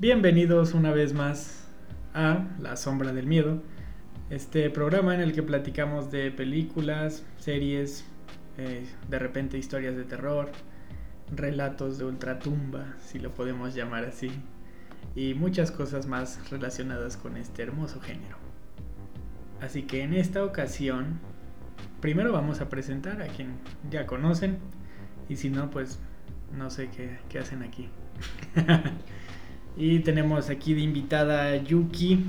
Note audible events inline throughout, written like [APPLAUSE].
Bienvenidos una vez más a La Sombra del Miedo, este programa en el que platicamos de películas, series, eh, de repente historias de terror, relatos de ultratumba, si lo podemos llamar así, y muchas cosas más relacionadas con este hermoso género. Así que en esta ocasión, primero vamos a presentar a quien ya conocen, y si no, pues no sé qué, qué hacen aquí. [LAUGHS] y tenemos aquí de invitada a Yuki.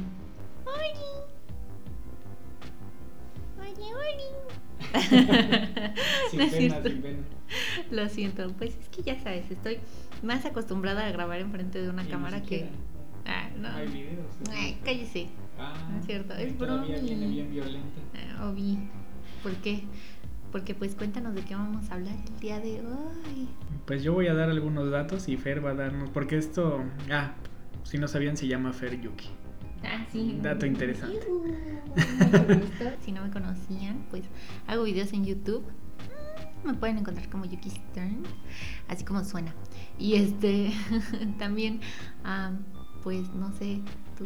Sin [LAUGHS] No es pena, cierto. sin pena. Lo siento, pues es que ya sabes, estoy más acostumbrada a grabar enfrente de una cámara que... Ah, no. Hay videos. ¿no? Ay, cállese. Ah, no es cierto, es viene bien violenta. Ah. ¿Por qué? Porque pues cuéntanos de qué vamos a hablar el día de hoy. Pues yo voy a dar algunos datos y Fer va a darnos, porque esto, ah, si no sabían se llama Fer Yuki. Ah, sí. Dato interesante. Si no me conocían, pues hago videos en YouTube. Mm, Me pueden encontrar como Yuki Stern, así como suena. Y este, [LAUGHS] también, ah, pues no sé, tú.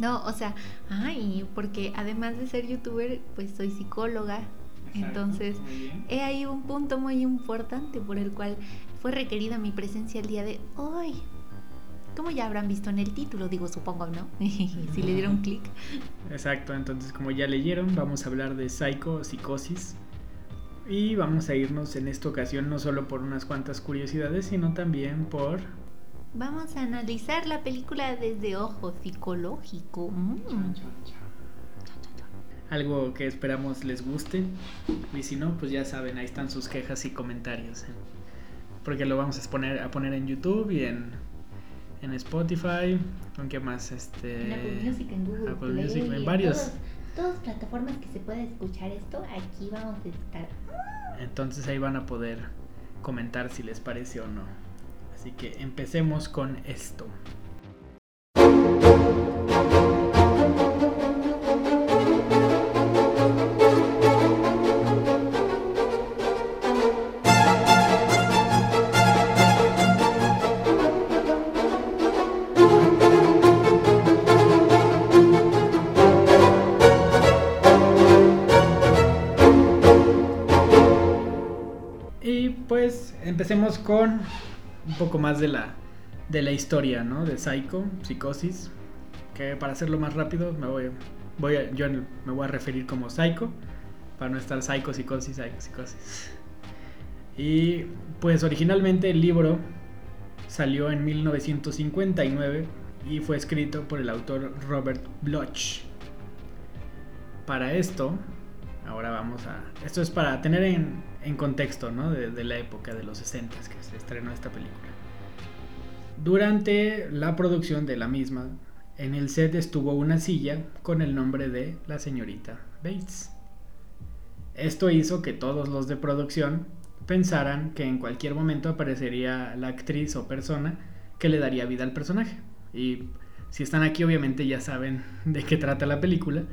No, o sea, ay, porque además de ser youtuber, pues soy psicóloga. Entonces, he ahí un punto muy importante por el cual fue requerida mi presencia el día de hoy. Como ya habrán visto en el título, digo, supongo, ¿no? [LAUGHS] si le dieron clic. Exacto, entonces como ya leyeron, vamos a hablar de Psycho, psicosis. Y vamos a irnos en esta ocasión no solo por unas cuantas curiosidades, sino también por... Vamos a analizar la película desde ojo psicológico. Mm. algo que esperamos les guste. Y si no, pues ya saben, ahí están sus quejas y comentarios. ¿eh? Porque lo vamos a poner, a poner en YouTube y en, en Spotify. ¿Con qué más? Este, En Apple Music, en Google Apple Play, Music, en varios. todos- Todas plataformas que se pueda escuchar esto, aquí vamos a estar. Entonces ahí van a poder comentar si les parece o no. Así que empecemos con esto. Y pues empecemos con un poco más de la, de la historia, ¿no? De Psycho, Psicosis. Que para hacerlo más rápido, me voy, a- yo me voy a referir como Psycho. Para no estar Psycho, Psicosis, Psicosis. Y pues originalmente el libro salió en 1959 y fue escrito por el autor Robert Bloch. Para esto, ahora vamos a... Esto es para tener en, en contexto, ¿no? De, de la época de los 60 que se estrenó esta película. Durante la producción de la misma, en el set estuvo una silla con el nombre de la señorita Bates. Esto hizo que todos los de producción pensaran que en cualquier momento aparecería la actriz o persona que le daría vida al personaje. Y si están aquí obviamente ya saben de qué trata la película.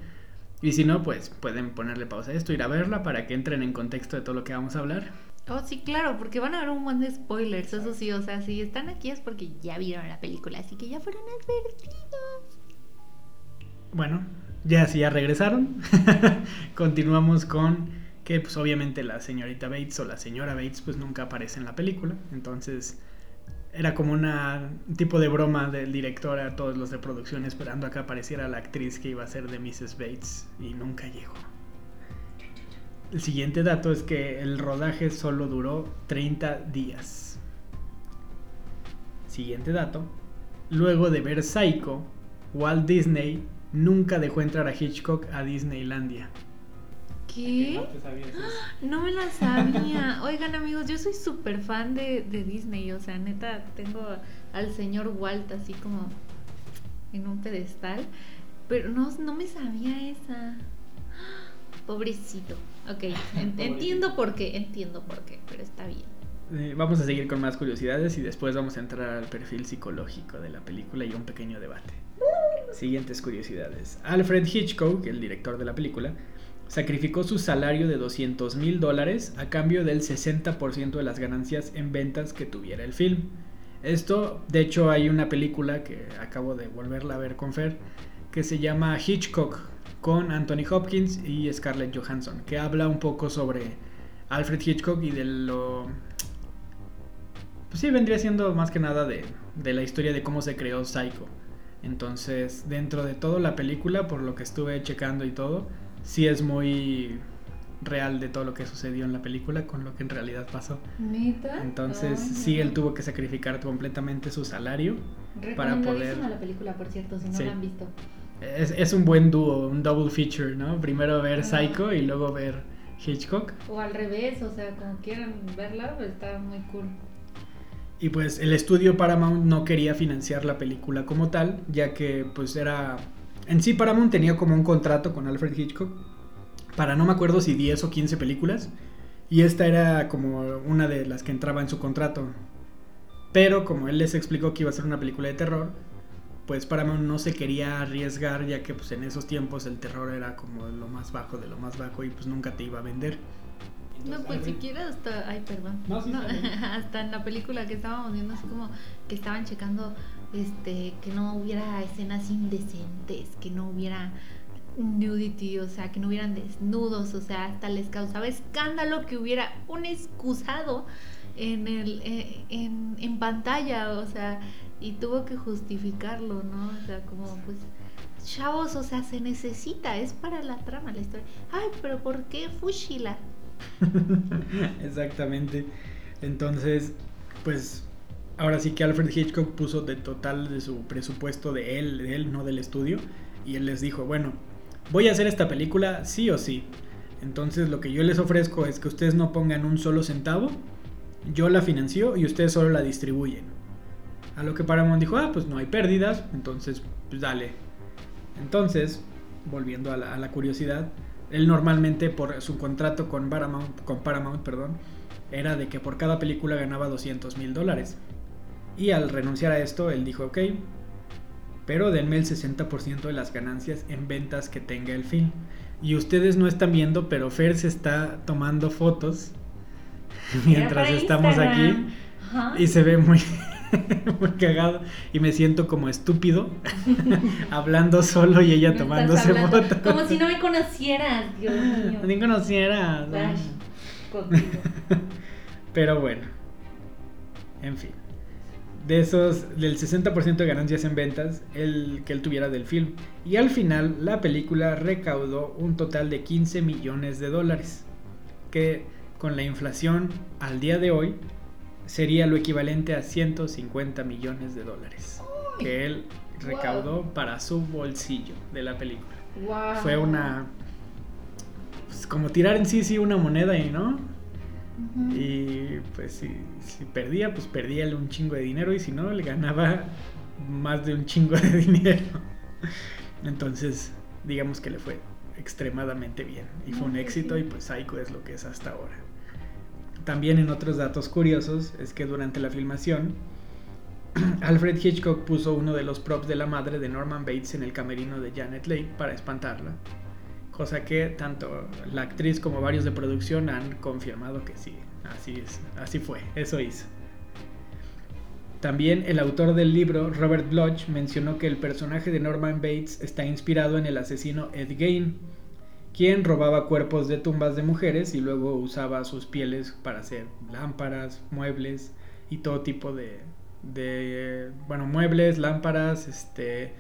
Y si no, pues pueden ponerle pausa a esto, ir a verla para que entren en contexto de todo lo que vamos a hablar. Oh, sí, claro, porque van a haber un montón de spoilers, eso sí, o sea, si están aquí es porque ya vieron la película, así que ya fueron advertidos. Bueno, ya si ya regresaron, [LAUGHS] continuamos con que pues obviamente la señorita Bates o la señora Bates pues nunca aparece en la película, entonces era como una un tipo de broma del director a todos los de producción esperando a que apareciera la actriz que iba a ser de Mrs. Bates y nunca llegó. El siguiente dato es que el rodaje solo duró 30 días. Siguiente dato. Luego de ver Psycho, Walt Disney nunca dejó entrar a Hitchcock a Disneylandia. ¿Qué? te sabías eso? [GASPS] No me la sabía. Oigan, amigos, yo soy súper fan de, de Disney. O sea, neta, tengo al señor Walt así como en un pedestal. Pero no, no me sabía esa. [GASPS] Pobrecito. Ok, en- [LAUGHS] Pobrecito. entiendo por qué, entiendo por qué, pero está bien. Eh, vamos a seguir con más curiosidades y después vamos a entrar al perfil psicológico de la película y un pequeño debate. Siguientes curiosidades. Alfred Hitchcock, el director de la película, sacrificó su salario de 200 mil dólares a cambio del 60% de las ganancias en ventas que tuviera el film. Esto, de hecho, hay una película que acabo de volverla a ver con Fer, que se llama Hitchcock, con Anthony Hopkins y Scarlett Johansson, que habla un poco sobre Alfred Hitchcock y de lo... Pues sí, vendría siendo más que nada de, de la historia de cómo se creó Psycho. Entonces, dentro de toda la película, por lo que estuve checando y todo, sí es muy real de todo lo que sucedió en la película con lo que en realidad pasó. ¿Neta? Entonces, Ay, sí, él tuvo que sacrificar completamente su salario para poder... La película, por cierto, si no Sí. la han visto. Es, es un buen dúo, un double feature, ¿no? Primero ver. Psycho y luego ver Hitchcock. O al revés, o sea, como quieran verla, pues está muy cool. Y pues el estudio Paramount no quería financiar la película como tal, ya que pues era... En sí Paramount tenía como un contrato con Alfred Hitchcock para no me acuerdo si 10 o 15 películas. Y esta era como una de las que entraba en su contrato. Pero como él les explicó que iba a ser una película de terror, pues Paramount no se quería arriesgar ya que pues en esos tiempos el terror era como lo más bajo de lo más bajo y pues nunca te iba a vender. No, pues siquiera hasta. Ay, perdón. No, sí, bien. [LAUGHS] hasta en la película que estábamos viendo, así como que estaban checando este que no hubiera escenas indecentes, que no hubiera nudity, o sea, que no hubieran desnudos, o sea, hasta les causaba escándalo que hubiera un excusado en, el, eh, en, pantalla, o sea, y tuvo que justificarlo, ¿no? O sea, como pues chavos, o sea, se necesita, es para la trama, la historia. Ay, pero ¿por qué Fushila? [LAUGHS] Exactamente. Entonces, pues ahora sí que Alfred Hitchcock puso de total de su presupuesto de él, de él, no del estudio, y él les dijo, bueno, voy a hacer esta película sí o sí. Entonces lo que yo les ofrezco es que ustedes no pongan un solo centavo, yo la financio y ustedes solo la distribuyen. A lo que Paramount dijo, ah, pues no hay pérdidas, entonces pues dale. Entonces, volviendo a la, curiosidad, él normalmente por su contrato con Paramount, con Paramount perdón, era de que por cada película ganaba 200 mil dólares. Y al renunciar a esto, él dijo, ok, pero denme el 60% de las ganancias en ventas que tenga el film. Y ustedes no están viendo, pero Fer se está tomando fotos [LAUGHS] mientras estamos aquí y se ve muy, [LAUGHS] muy cagado y me siento como estúpido [LAUGHS] hablando solo y ella tomándose fotos. Como si no me conocieras, Dios mío. Ni conociera. ¿no? Dash, contigo. Pero bueno, en fin. De esos, del 60% de ganancias en ventas, el que él tuviera del film. Y al final, la película recaudó un total de 15 millones de dólares. Que con la inflación al día de hoy sería lo equivalente a 150 millones de dólares. Que él recaudó para su bolsillo de la película. Wow. Fue una. Pues como tirar en sí, sí, una moneda y no. Y pues si, si perdía, pues perdía un chingo de dinero y si no, le ganaba más de un chingo de [LAUGHS] dinero. Entonces, digamos que le fue extremadamente bien y fue un éxito y pues Psycho es lo que es hasta ahora. También en otros datos curiosos es que durante la filmación [CLEARS THROAT] Alfred Hitchcock puso uno de los props de la madre de Norman Bates en el camerino de Janet Leigh para espantarla. Cosa que tanto la actriz como varios de producción han confirmado que sí, así es, así fue, eso hizo. También el autor del libro, Robert Bloch, mencionó que el personaje de Norman Bates está inspirado en el asesino Ed Gein, quien robaba cuerpos de tumbas de mujeres y luego usaba sus pieles para hacer lámparas, muebles y todo tipo de, de bueno, muebles, lámparas, este,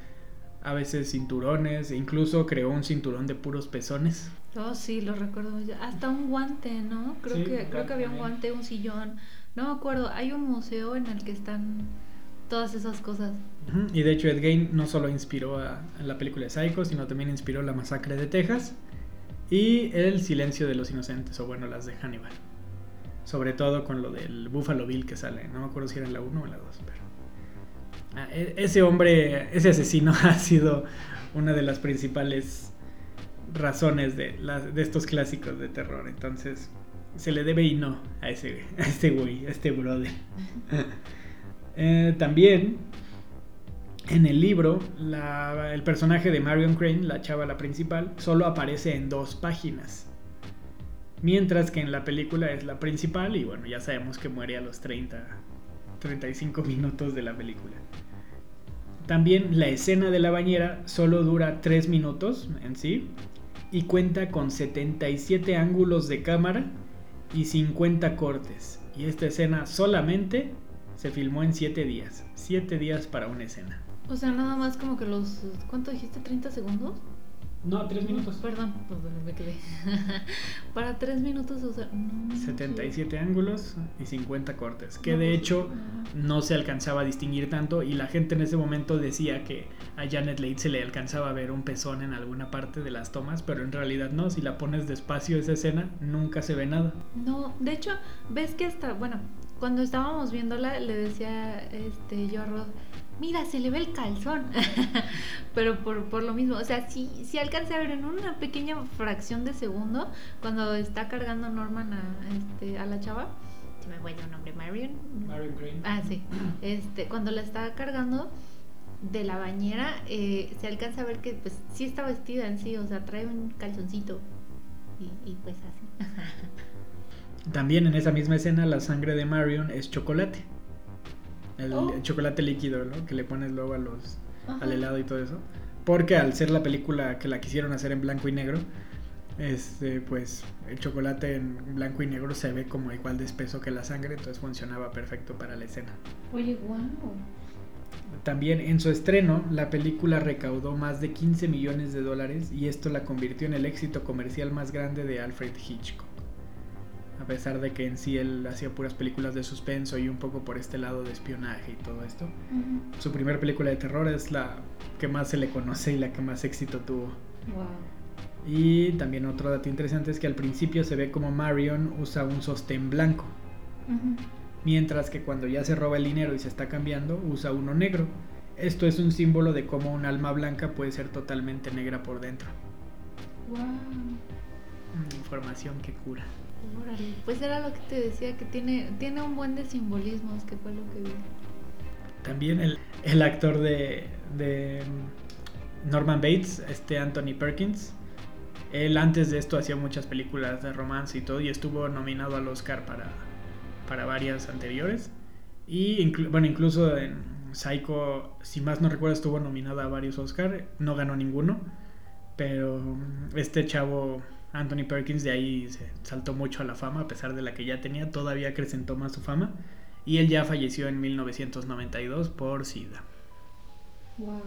a veces cinturones, e incluso creó un cinturón de puros pezones. Oh, sí, lo recuerdo. Hasta un guante, ¿no? Creo Sí, que un creo que había un guante un sillón. No me acuerdo. Hay un museo en el que están todas esas cosas. Y de hecho Ed Gein no solo inspiró a, a la película de Psycho, sino también inspiró la masacre de Texas y el silencio de los inocentes, o bueno, las de Hannibal. Sobre todo con lo del Buffalo Bill que sale, no me acuerdo si era en la 1 o en la 2, pero... Ah, e- ese hombre, ese asesino [LAUGHS] ha sido una de las principales razones de, estos clásicos de terror, entonces se le debe y no a ese, a este güey, a este brother. [LAUGHS] Eh, también En el libro, la- el personaje de Marion Crane, la chava, la principal, solo aparece en dos páginas. Mientras que en la película es la principal y bueno, ya sabemos que muere a los 30, 35 minutos de la película. También la escena de la bañera solo dura 3 minutos en sí y cuenta con 77 ángulos de cámara y 50 cortes. Y esta escena solamente se filmó en 7 días. 7 días para una escena. O sea, nada más como que los. ¿Cuánto dijiste? ¿30 segundos? No, 3 Perdón, pues me quedé. [LAUGHS] Para 3 minutos, o sea. no, 77 ángulos y 50 cortes. Que No, de pues, hecho no se alcanzaba a distinguir tanto y la gente en ese momento decía que a Janet Leigh se le alcanzaba a ver un pezón en alguna parte de las tomas, pero en realidad no, si la pones despacio esa escena nunca se ve nada. No, de hecho, ves que hasta, bueno, cuando estábamos viéndola, le decía este, yo a Rod, mira, se le ve el calzón. [LAUGHS] Pero por, por lo mismo, o sea, sí, sí alcancé a ver en una pequeña fracción de segundo, cuando está cargando Norman a, este, a la chava, se me fue el nombre, Marion. Ah, sí. Este, cuando la estaba cargando de la bañera, eh, se alcanza a ver que pues sí está vestida en sí, o sea, trae un calzoncito. Y, y pues así. También en esa misma escena la sangre de Marion es chocolate. El, Oh. el chocolate líquido, ¿no? Que le pones luego a los, Ajá. al helado y todo eso. Porque al ser la película que la quisieron hacer en blanco y negro, este, pues el chocolate en blanco y negro se ve como igual de espeso que la sangre, entonces funcionaba perfecto para la escena. Oye, wow. También en su estreno, la película recaudó más de 15 millones de dólares y esto la convirtió en el éxito comercial más grande de Alfred Hitchcock. A pesar de que en sí él hacía puras películas de suspenso y un poco por este lado de espionaje y todo esto. Su primera película de terror es la que más se le conoce y la que más éxito tuvo. Wow. Y también otro dato interesante es que al principio se ve como Marion usa un sostén blanco, mientras que cuando ya se roba el dinero y se está cambiando usa uno negro. Esto es un símbolo de cómo un alma blanca puede ser totalmente negra por dentro. Wow. Información que cura. Pues era lo que te decía, que tiene, tiene un buen de simbolismos, que fue lo que vi. También el, el actor de, de Norman Bates, este Anthony Perkins, él antes de esto hacía muchas películas de romance y todo y estuvo nominado al Oscar para, para varias anteriores. Y bueno, incluso en Psycho, si más no recuerdo, estuvo nominada a varios Oscar, no ganó ninguno. Pero este chavo, Anthony Perkins, de ahí se saltó mucho a la fama, a pesar de la que ya tenía, todavía acrecentó más su fama. Y él ya falleció en 1992 por SIDA. Wow.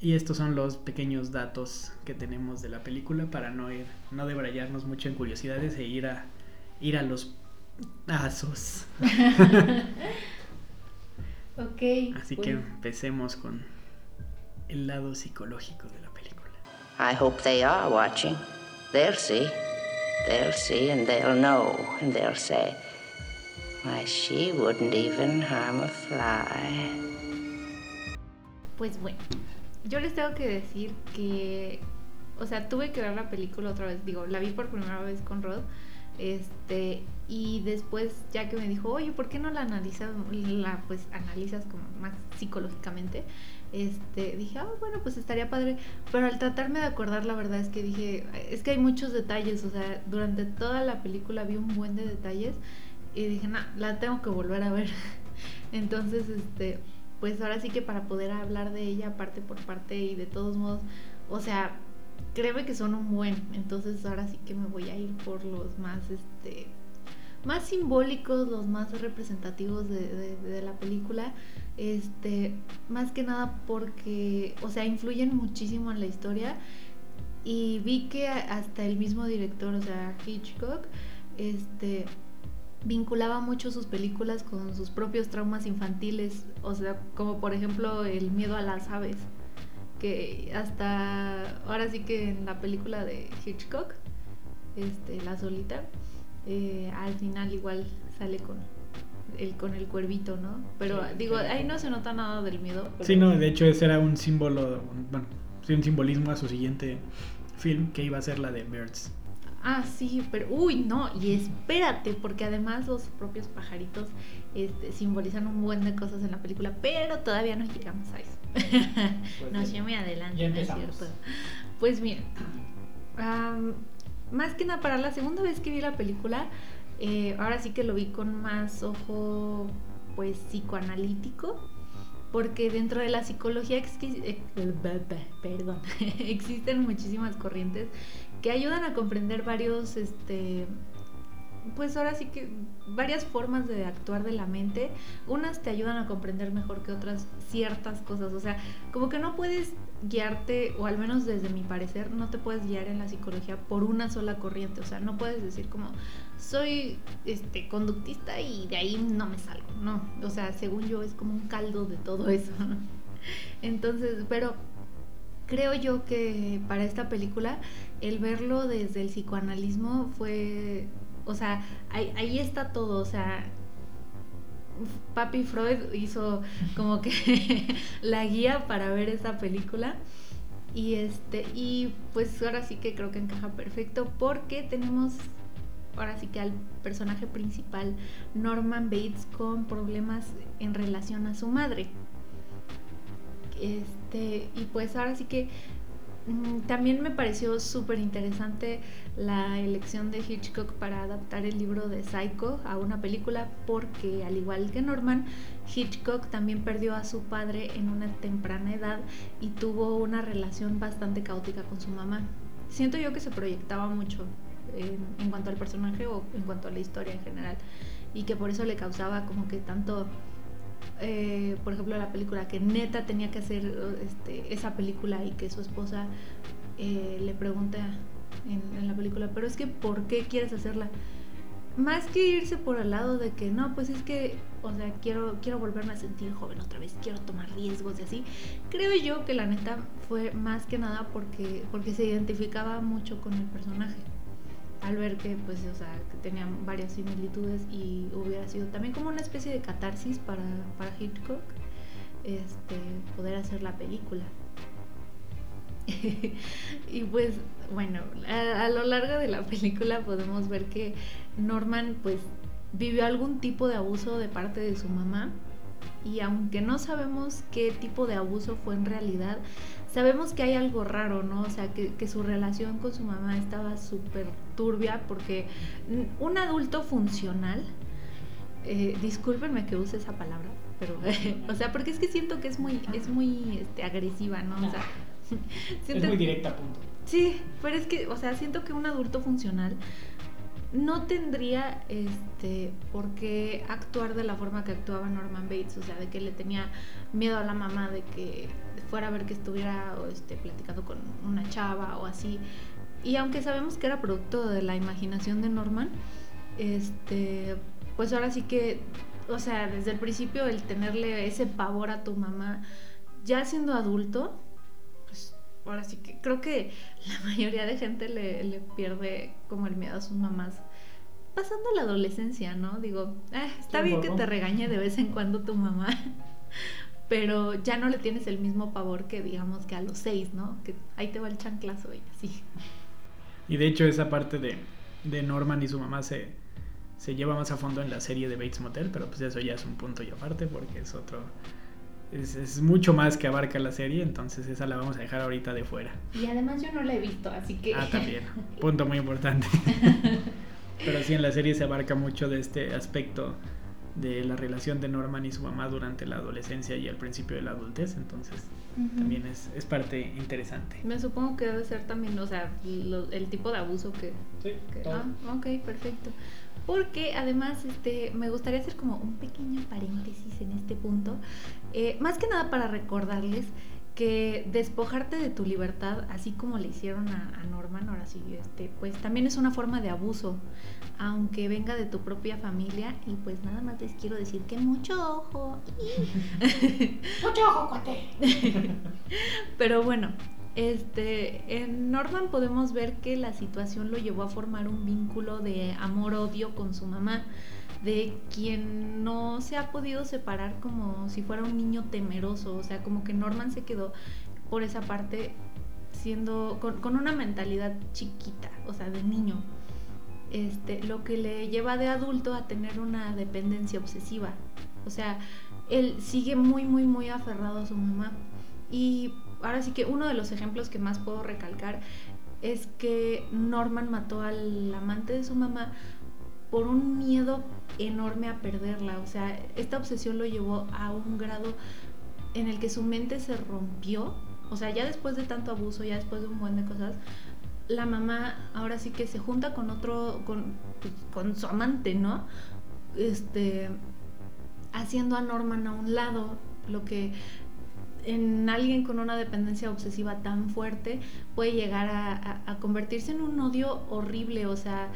Y estos son los pequeños datos que tenemos de la película para no ir, no debrayarnos mucho en curiosidades e ir a ir a los asos. [LAUGHS] Ok. Así pues, que empecemos con el lado psicológico de la película. I hope they are watching. They'll see. They'll see and they'll know and they'll say, Why, she wouldn't even harm a fly. Pues bueno, yo les tengo que decir que, o sea, tuve que ver la película otra vez, digo, la vi por primera vez con Rod, este, y después ya que me dijo, oye, ¿por qué no la analizas, la pues analizas como más psicológicamente? Este, dije, ah, bueno, pues estaría padre, pero al tratarme de acordar, la verdad es que dije, es que hay muchos detalles, o sea, durante toda la película vi un buen de detalles y dije, no, la tengo que volver a ver. [LAUGHS] Entonces, este, pues ahora sí que para poder hablar de ella parte por parte y de todos modos, o sea, créeme que son un buen, entonces ahora sí que me voy a ir por los más, este, más simbólicos, los más representativos de, la película, este, más que nada porque, o sea, influyen muchísimo en la historia. Y vi que hasta el mismo director, o sea, Hitchcock, este, vinculaba mucho sus películas con sus propios traumas infantiles, o sea, como por ejemplo el miedo a las aves, que hasta ahora sí que en la película de Hitchcock, este, La Solita, eh, al final igual sale con el, con el cuervito, ¿no? Pero Sí, digo, sí. ahí no se nota nada del miedo. pero- Sí, no, de hecho ese era un símbolo, un- bueno, sí, un simbolismo a su siguiente film que iba a ser la de Birds. Ah, sí, pero uy, no, y espérate, porque además los propios pajaritos este, simbolizan un buen de cosas en la película, pero todavía no llegamos a eso. Pues [LAUGHS] no, yo me adelanto, no es cierto. Pues mira, am, más que nada para la segunda vez que vi la película, eh, ahora sí que lo vi con más ojo, pues psicoanalítico. Porque dentro de la psicología eh, [LAUGHS] [LAUGHS] existen muchísimas corrientes que ayudan a comprender varios, este, pues ahora sí que varias formas de actuar de la mente. Unas te ayudan a comprender mejor que otras ciertas cosas. O sea, como que no puedes guiarte, o al menos desde mi parecer, no te puedes guiar en la psicología por una sola corriente. O sea, no puedes decir como soy este conductista y de ahí no me salgo. No. O sea, según yo es como un caldo de todo [LAUGHS] eso. Entonces, pero creo yo que para esta película el verlo desde el psicoanalismo fue, o sea, ahí, está todo, o sea, Papi Freud hizo como que [LAUGHS] la guía para ver esa película y este y pues ahora sí que creo que encaja perfecto porque tenemos ahora sí que al personaje principal Norman Bates con problemas en relación a su madre. Este, y pues ahora sí que también me pareció súper interesante la elección de Hitchcock para adaptar el libro de Psycho a una película porque al igual que Norman, Hitchcock también perdió a su padre en una temprana edad y tuvo una relación bastante caótica con su mamá. Siento yo que se proyectaba mucho en, en cuanto al personaje o en cuanto a la historia en general y que por eso le causaba como que tanto eh, por ejemplo, la película que neta tenía que hacer este, esa película y que su esposa eh, le pregunta en, en la película, pero es que ¿por qué quieres hacerla? Más que irse por el lado de que no, pues es que, o sea, quiero, quiero volverme a sentir joven otra vez, quiero tomar riesgos y así. Creo yo que la neta fue más que nada porque, porque se identificaba mucho con el personaje al ver que pues o sea que tenían varias similitudes y hubiera sido también como una especie de catarsis para, para Hitchcock este poder hacer la película. [LAUGHS] Y pues bueno a, a, lo largo de la película podemos ver que Norman pues vivió algún tipo de abuso de parte de su mamá. Y aunque no sabemos qué tipo de abuso fue en realidad, sabemos que hay algo raro, ¿no? O sea, que, que su relación con su mamá estaba súper turbia porque un adulto funcional, eh, discúlpenme que use esa palabra, pero, [LAUGHS] o sea, porque es que siento que es muy, es muy este, agresiva, ¿no? O sea, [LAUGHS] siento, es muy directa, punto. Sí, pero es que, o sea, siento que un adulto funcional no tendría este por qué actuar de la forma que actuaba Norman Bates, o sea, de que le tenía miedo a la mamá de que fuera a ver que estuviera este, platicando con una chava o así. Y aunque sabemos que era producto de la imaginación de Norman, este, pues ahora sí que, o sea, desde el principio el tenerle ese pavor a tu mamá, ya siendo adulto, ahora sí que creo que la [LAUGHS] mayoría de gente le, le, pierde como el miedo a sus mamás pasando la adolescencia, ¿no? Digo, eh, está bien que te regañe de vez en cuando tu mamá, [LAUGHS] pero ya no le tienes el mismo pavor que digamos que a los seis, ¿no? Que ahí te va el chanclazo y así. Y de hecho esa parte de, de Norman y su mamá se, se lleva más a fondo en la serie de Bates Motel, pero pues eso ya es un punto y aparte porque es otro es, es, mucho más que abarca la serie, entonces esa la vamos a dejar ahorita de fuera. Y además yo no la he visto, así que... Ah, también. [LAUGHS] Punto muy importante. [LAUGHS] Pero sí, en la serie se abarca mucho de este aspecto de la relación de Norman y su mamá durante la adolescencia y al principio de la adultez, entonces uh -huh. también es, es, parte interesante. Me supongo que debe ser también, o sea, lo, el tipo de abuso que... Sí, que todo. ah, ok, perfecto. Porque además este, me gustaría hacer como un pequeño paréntesis en este punto, eh, más que nada para recordarles que despojarte de tu libertad, así como le hicieron a, a, Norman, ahora sí, este, pues también es una forma de abuso, aunque venga de tu propia familia. Y pues nada más les quiero decir que mucho ojo. [LAUGHS] mucho ojo, cuate. [LAUGHS] Pero bueno, este, en Norman podemos ver que la situación lo llevó a formar un vínculo de amor-odio con su mamá, de quien no se ha podido separar como si fuera un niño temeroso, o sea, como que Norman se quedó por esa parte siendo con, una mentalidad chiquita, o sea, de niño. Este, lo que le lleva de adulto a tener una dependencia obsesiva. O sea, él sigue muy, muy, muy aferrado a su mamá. Y ahora sí que uno de los ejemplos que más puedo recalcar es que Norman mató al amante de su mamá por un miedo enorme a perderla. O sea, esta obsesión lo llevó a un grado en el que su mente se rompió. O sea, ya después de tanto abuso, ya después de un buen de cosas, la mamá ahora sí que se junta con otro, con, pues, con su amante, ¿no? Este, haciendo a Norman a un lado, lo que en alguien con una dependencia obsesiva tan fuerte puede llegar a, convertirse en un odio horrible, o sea,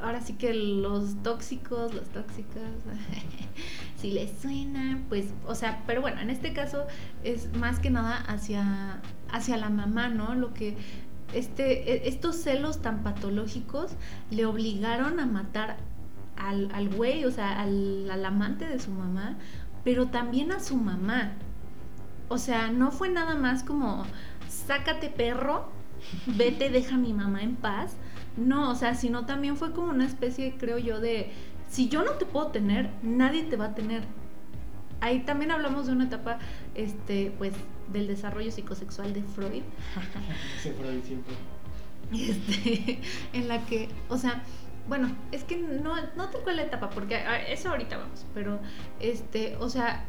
ahora sí que los tóxicos, los tóxicos, [LAUGHS] si les suena, pues, o sea, pero bueno, en este caso es más que nada hacia, hacia la mamá, ¿no? Lo que este, e- estos celos tan patológicos le obligaron a matar al, al güey, o sea, al, al amante de su mamá, pero también a su mamá. O sea, no fue nada más como, sácate perro, vete, [LAUGHS] deja a mi mamá en paz. No, o sea, sino también fue como una especie, creo yo, de, si yo no te puedo tener, nadie te va a tener. Ahí también hablamos de una etapa, este, pues, del desarrollo psicosexual de Freud. [LAUGHS] Siempre, siempre. este, en la que, o sea, bueno, es que no, no tal cual la etapa, porque a eso ahorita vamos, pero, este, o sea,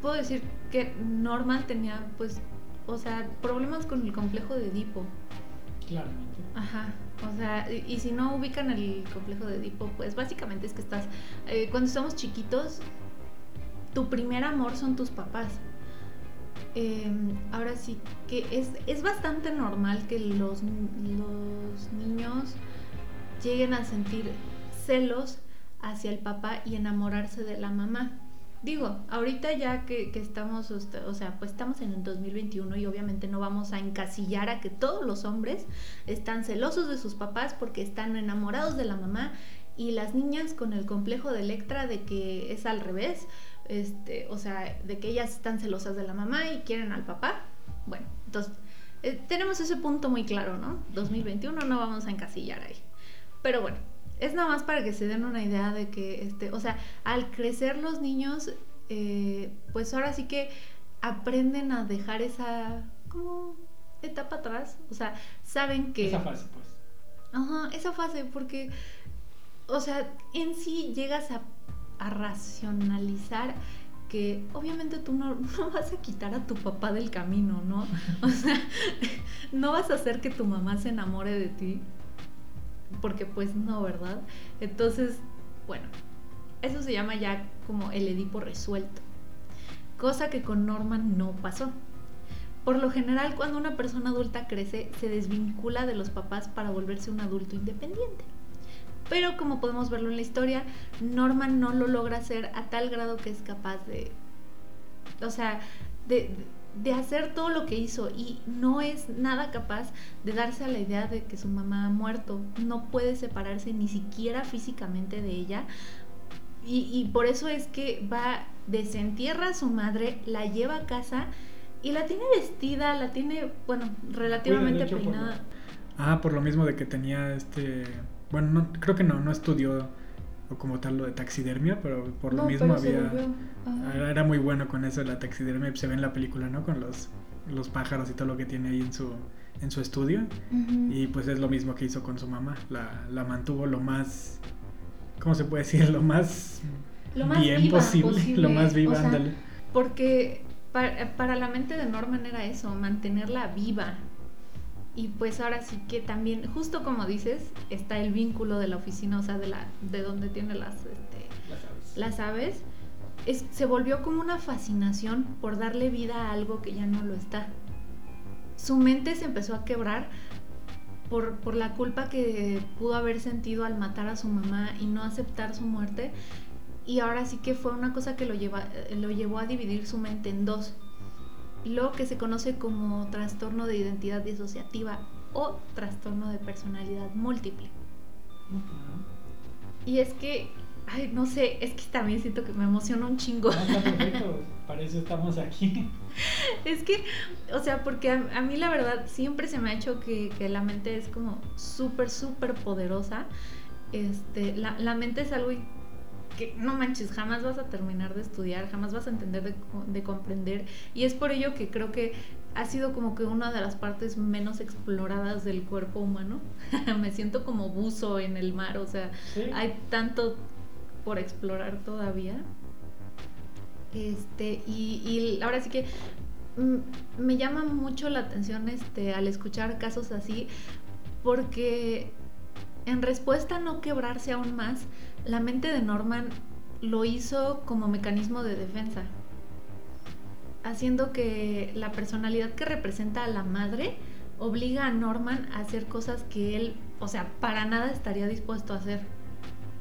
puedo decir que Norman tenía, pues, o sea, problemas con el complejo de Edipo. Claramente. Ajá, o sea, y, y si no ubican el complejo de Edipo, pues básicamente es que estás, eh, cuando estamos chiquitos, tu primer amor son tus papás. Eh, ahora sí que es, es bastante normal que los, los niños lleguen a sentir celos hacia el papá y enamorarse de la mamá. Digo, ahorita ya que, que estamos, o sea, pues estamos en el 2021 y obviamente no vamos a encasillar a que todos los hombres están celosos de sus papás porque están enamorados de la mamá y las niñas con el complejo de Electra de que es al revés, este, o sea, de que ellas están celosas de la mamá y quieren al papá. Bueno, entonces eh, tenemos ese punto muy claro, ¿no? 2021 no vamos a encasillar ahí. Pero bueno, es nada más para que se den una idea de que, este, o sea, al crecer los niños, eh, pues ahora sí que aprenden a dejar esa como etapa atrás, o sea, saben que... Esa fase, pues. Ajá, esa fase, porque, o sea, en sí llegas a, a racionalizar que obviamente tú no, [LAUGHS] no vas a quitar a tu papá del camino, ¿no? O sea, [LAUGHS] no vas a hacer que tu mamá se enamore de ti, porque pues no, ¿verdad? Entonces, bueno, eso se llama ya como el Edipo resuelto, cosa que con Norman no pasó. Por lo general, cuando una persona adulta crece, se desvincula de los papás para volverse un adulto independiente. Pero como podemos verlo en la historia, Norman no lo logra hacer a tal grado que es capaz de, o sea, de, de hacer todo lo que hizo y no es nada capaz de darse a la idea de que su mamá ha muerto. No puede separarse ni siquiera físicamente de ella. Y, y por eso es que va, desentierra a su madre, la lleva a casa y la tiene vestida, la tiene, bueno, relativamente hecho, por lo- peinada. Ah, por lo mismo de que tenía este. Bueno, no, creo que no, no estudió o como tal lo de taxidermia, pero por lo No, mismo había. Era, muy bueno con eso de la taxidermia, se ve en la película, ¿no? Con los, los pájaros y todo lo que tiene ahí en su, en su estudio. Y pues es lo mismo que hizo con su mamá. La, la mantuvo lo más. ¿Cómo se puede decir? Lo más, Lo más bien viva posible, posible, Lo más viva, o sea, ándale. Porque para, para la mente de Norman era eso, mantenerla viva. Y pues ahora sí que también, justo como dices, está el vínculo de la oficina, o sea, de, la, de donde tiene las, este, las aves. Es, se volvió como una fascinación por darle vida a algo que ya no lo está. Su mente se empezó a quebrar por, por la culpa que pudo haber sentido al matar a su mamá y no aceptar su muerte. Y ahora sí que fue una cosa que lo, lleva, eh, lo llevó a dividir su mente en dos. Lo que se conoce como trastorno de identidad disociativa o trastorno de personalidad múltiple. Y es que Ay, no sé, es que también siento que me emociona un chingo. No, está [LAUGHS] perfecto, para eso estamos aquí. Es que, o sea, porque a, a mí la verdad siempre se me ha hecho que, que la mente es como súper, súper poderosa. Este, la, la mente es algo que no manches, jamás vas a terminar de estudiar, jamás vas a entender de, de comprender. Y es por ello que creo que ha sido como que una de las partes menos exploradas del cuerpo humano. [LAUGHS] me siento como buzo en el mar, o sea, Sí. hay tanto por explorar todavía. Este, y, y ahora sí que mm, me llama mucho la atención este, al escuchar casos así, porque en respuesta a no quebrarse aún más, la mente de Norman lo hizo como mecanismo de defensa, haciendo que la personalidad que representa a la madre obliga a Norman a hacer cosas que él, o sea, para nada estaría dispuesto a hacer.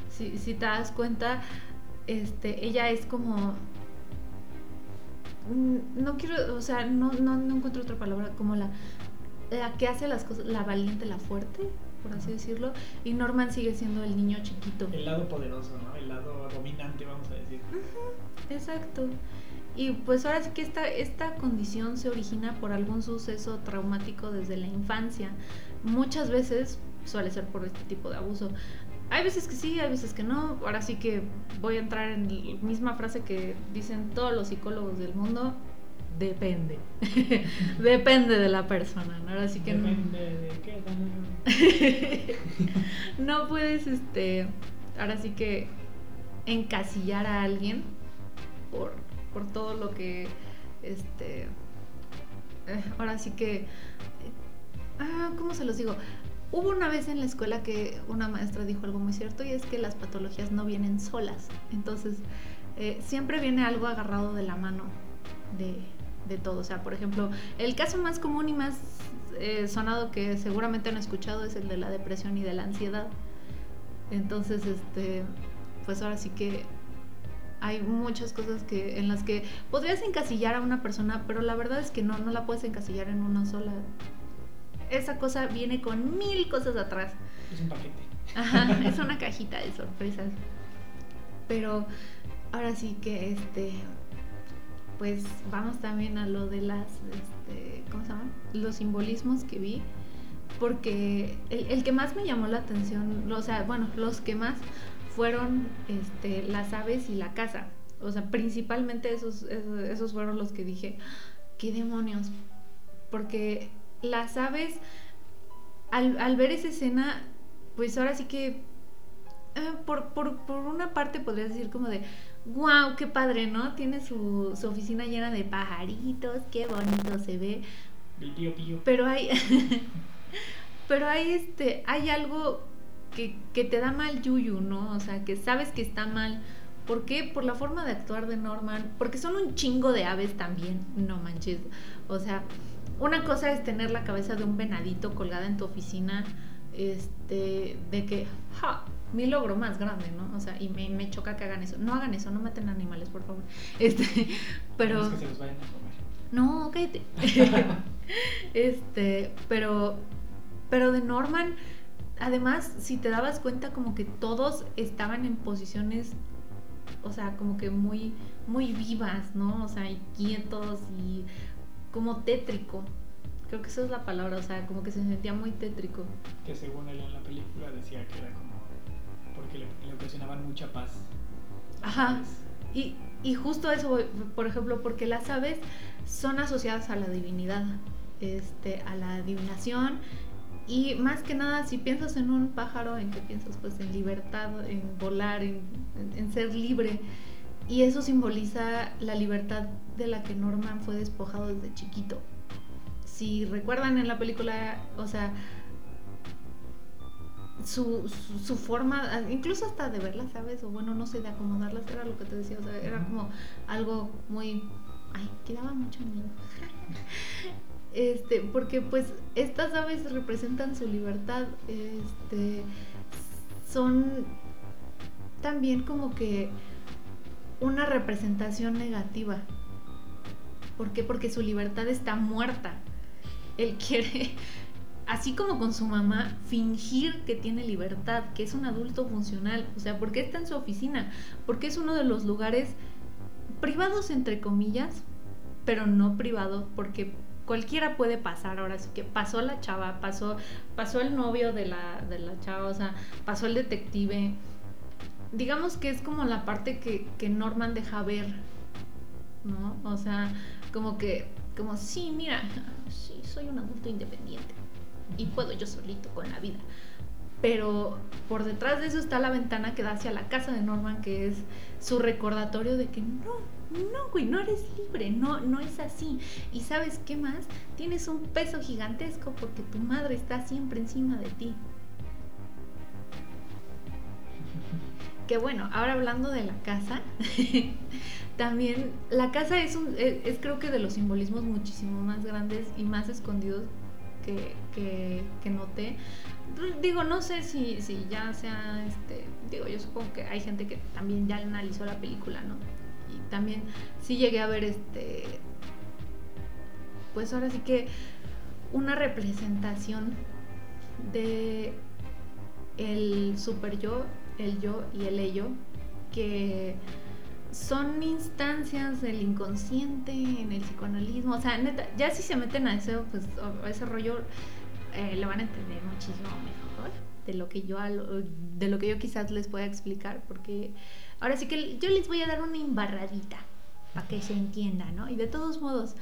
Si, si te das cuenta, este, ella es como mm, no quiero, o sea, no, no, no encuentro otra palabra, como la, la que hace las cosas, la valiente, la fuerte, por así decirlo, y Norman sigue siendo el niño chiquito. El lado poderoso, ¿no? El lado dominante, vamos a decir. Exacto. Y pues ahora sí que esta, esta condición se origina por algún suceso traumático desde la infancia. Muchas veces suele ser por este tipo de abuso. Hay veces que sí, hay veces que no. Ahora sí que voy a entrar en la misma frase que dicen todos los psicólogos del mundo. Depende. [LAUGHS] Depende de la persona. ¿no? Ahora sí que no- Depende de qué [LAUGHS] no puedes, este, ahora sí que encasillar a alguien por, por todo lo que, este, eh, ahora sí que, eh, ah, ¿cómo se los digo? Hubo una vez en la escuela que una maestra dijo algo muy cierto y es que las patologías no vienen solas. Entonces, eh, siempre viene algo agarrado de la mano de, de todo. O sea, por ejemplo, el caso más común y más eh, sonado que seguramente han escuchado es el de la depresión y de la ansiedad. Entonces, este, pues ahora sí que hay muchas cosas que en las que podrías encasillar a una persona, pero la verdad es que no, no la puedes encasillar en una sola. Esa cosa viene con mil cosas atrás. Es un paquete. Ajá, [LAUGHS] es una cajita de sorpresas. Pero ahora sí que este pues vamos también a lo de las este, ¿cómo se llaman? Los simbolismos que vi. Porque el, el que más me llamó la atención, o sea, bueno, los que más fueron este, las aves y la casa. O sea, principalmente esos, esos, fueron los que dije, ¿qué demonios? Porque las aves, al, al ver esa escena, pues ahora sí que eh, por, por, por una parte podrías decir como de, wow, qué padre, ¿no? Tiene su, su oficina llena de pajaritos, qué bonito se ve. El tío Pío. Pero hay, [LAUGHS] pero hay este, hay algo que, que te da mal yuyu, ¿no? O sea, que sabes que está mal. ¿Por qué? Por la forma de actuar de Norman. Porque son un chingo de aves también, no manches. O sea, una cosa es tener la cabeza de un venadito colgada en tu oficina, este, de que, ja, mi logro más grande, ¿no? O sea, y me, me choca que hagan eso. No hagan eso, no maten animales, por favor. [LAUGHS] Este, pero... Es que se los vayan a comer. No, cállate. [LAUGHS] este, pero, pero de Norman, además, si te dabas cuenta, como que todos estaban en posiciones, o sea, como que muy, muy vivas, ¿no? O sea, y quietos y como tétrico. Creo que esa es la palabra, o sea, como que se sentía muy tétrico. Que según él en la película decía que era como. Porque le, le ocasionaban mucha paz. Ajá. Y, y justo eso, por ejemplo, porque las aves son asociadas a la divinidad, este, a la adivinación. Y más que nada, si piensas en un pájaro, ¿en qué piensas? Pues en libertad, en volar, en, en- en ser libre. Y eso simboliza la libertad de la que Norman fue despojado desde chiquito. Si recuerdan en la película, o sea, su, su, forma, incluso hasta de verlas, ¿sabes? O bueno, no sé, de acomodarlas, era lo que te decía, o sea, era como algo muy... Ay, que daba mucho miedo. [LAUGHS] Este, porque pues estas aves representan su libertad, este, son también como que una representación negativa. ¿Por qué? Porque su libertad está muerta. Él quiere, así como con su mamá, fingir que tiene libertad, que es un adulto funcional. O sea, ¿por qué está en su oficina? Porque es uno de los lugares privados, entre comillas, pero no privado, porque cualquiera puede pasar. Ahora sí que pasó la chava, pasó, pasó el novio de la, de la chava, o sea, pasó el detective. Digamos que es como la parte que, que Norman deja ver, ¿no? O sea, como que, como, sí, mira, sí, soy un adulto independiente y puedo yo solito con la vida. Pero por detrás de eso está la ventana que da hacia la casa de Norman, que es su recordatorio de que no, no, güey, no eres libre, no, no es así. Y sabes qué más? Tienes un peso gigantesco porque tu madre está siempre encima de ti. Que bueno, ahora hablando de la casa, [LAUGHS] también la casa es, un, es, es creo que de los simbolismos muchísimo más grandes y más escondidos que, que, que noté. Digo, no sé si, si ya sea, este, digo, yo supongo que hay gente que también ya analizó la película, ¿no? Y también sí llegué a ver, este, pues ahora sí que una representación de el super yo, el yo y el ello, que son instancias del inconsciente en el psicoanalismo. O sea, neta, ya si se meten a ese, pues, a ese rollo, eh, lo van a entender muchísimo mejor de lo que yo de lo que yo quizás les pueda explicar. Porque ahora sí que yo les voy a dar una embarradita para que se entienda, ¿no? Y de todos modos,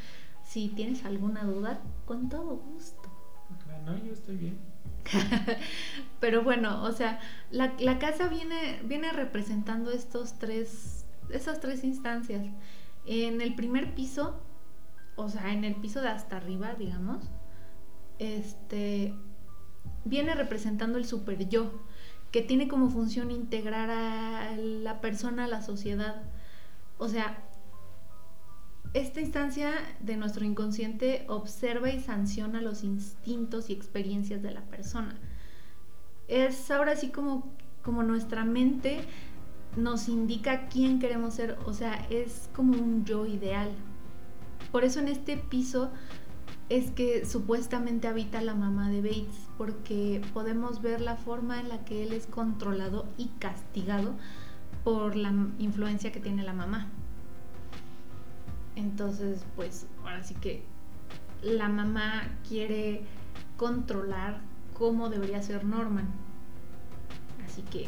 si tienes alguna duda, con todo gusto. No, yo estoy bien. [LAUGHS] Pero bueno, o sea, la, la, casa viene, viene representando estos tres, esas tres instancias. En el primer piso, o sea, en el piso de hasta arriba, digamos, este, viene representando el super yo, que tiene como función integrar a la persona a la sociedad. O sea, esta instancia de nuestro inconsciente observa y sanciona los instintos y experiencias de la persona. Es ahora sí como, como nuestra mente nos indica quién queremos ser, o sea, es como un yo ideal. Por eso en este piso es que supuestamente habita la mamá de Bates, porque podemos ver la forma en la que él es controlado y castigado por la influencia que tiene la mamá. Entonces, pues ahora sí que la mamá quiere controlar cómo debería ser Norman. Así que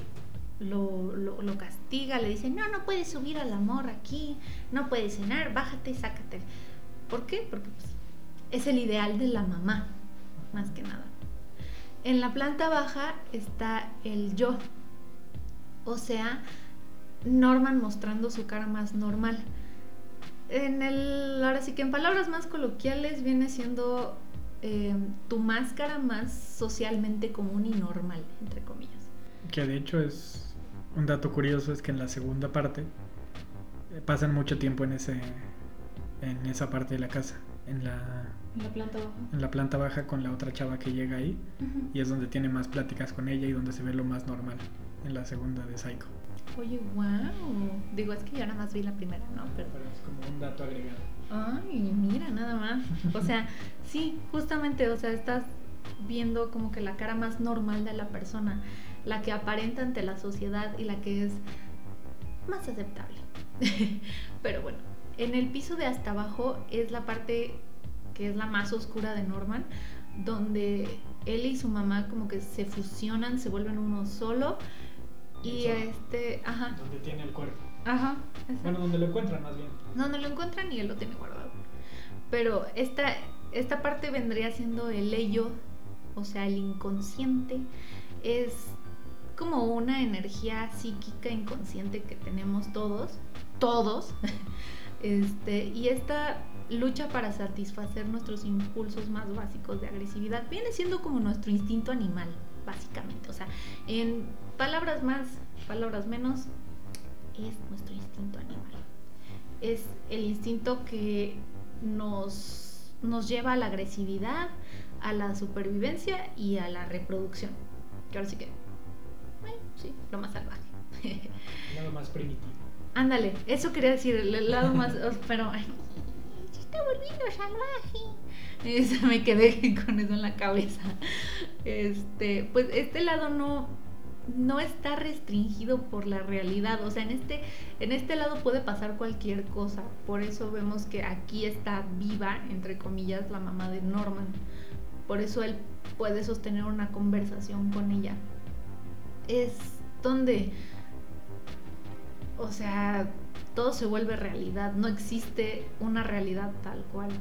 lo, castiga, le dice, no, no puedes subir al amor aquí, no puedes cenar, bájate, sácate. ¿Por qué? Porque pues, es el ideal de la mamá, más que nada. En la planta baja está el yo, o sea, Norman mostrando su cara más normal en el, ahora sí que en palabras más coloquiales viene siendo eh, tu máscara más socialmente común y normal, entre comillas. Que de hecho es un dato curioso, es que en la segunda parte eh, pasan mucho tiempo en ese en esa parte de la casa, en la en la planta baja. En la planta baja con la otra chava que llega ahí uh -huh. y es donde tiene más pláticas con ella y donde se ve lo más normal en la segunda de Psycho. Oye, wow. Digo, es que yo nada más vi la primera, ¿no? Pero, Pero es como un dato agregado. Ay, mira, nada más. O sea, sí, justamente, o sea, estás viendo como que la cara más normal de la persona, la que aparenta ante la sociedad y la que es más aceptable. [LAUGHS] Pero bueno, en el piso de hasta abajo es la parte que es la más oscura de Norman, donde él y su mamá como que se fusionan, se vuelven uno solo y este, ajá. Donde tiene el cuerpo. Ajá. Exacto. Bueno, donde lo encuentran más bien. Donde lo encuentran y él lo tiene guardado. Pero esta, esta parte vendría siendo el ello, o sea, el inconsciente. Es como una energía psíquica inconsciente que tenemos todos, todos. [LAUGHS] Este, y esta lucha para satisfacer nuestros impulsos más básicos de agresividad viene siendo como nuestro instinto animal, básicamente. O sea, en palabras más, palabras menos, es nuestro instinto animal. Es el instinto que nos, nos lleva a la agresividad, a la supervivencia y a la reproducción. Que ahora sí que, sí, lo más salvaje. [LAUGHS] Lo más primitivo. Ándale, eso quería decir, el lado más, pero, ay, se está volviendo salvaje. Esa me quedé [LAUGHS] con eso en la cabeza. Este, pues este lado no, no está restringido por la realidad. O sea, en este, en este lado puede pasar cualquier cosa. Por eso vemos que aquí está viva, entre comillas, la mamá de Norman. Por eso él puede sostener una conversación con ella. Es donde, o sea, todo se vuelve realidad. No existe una realidad tal cual.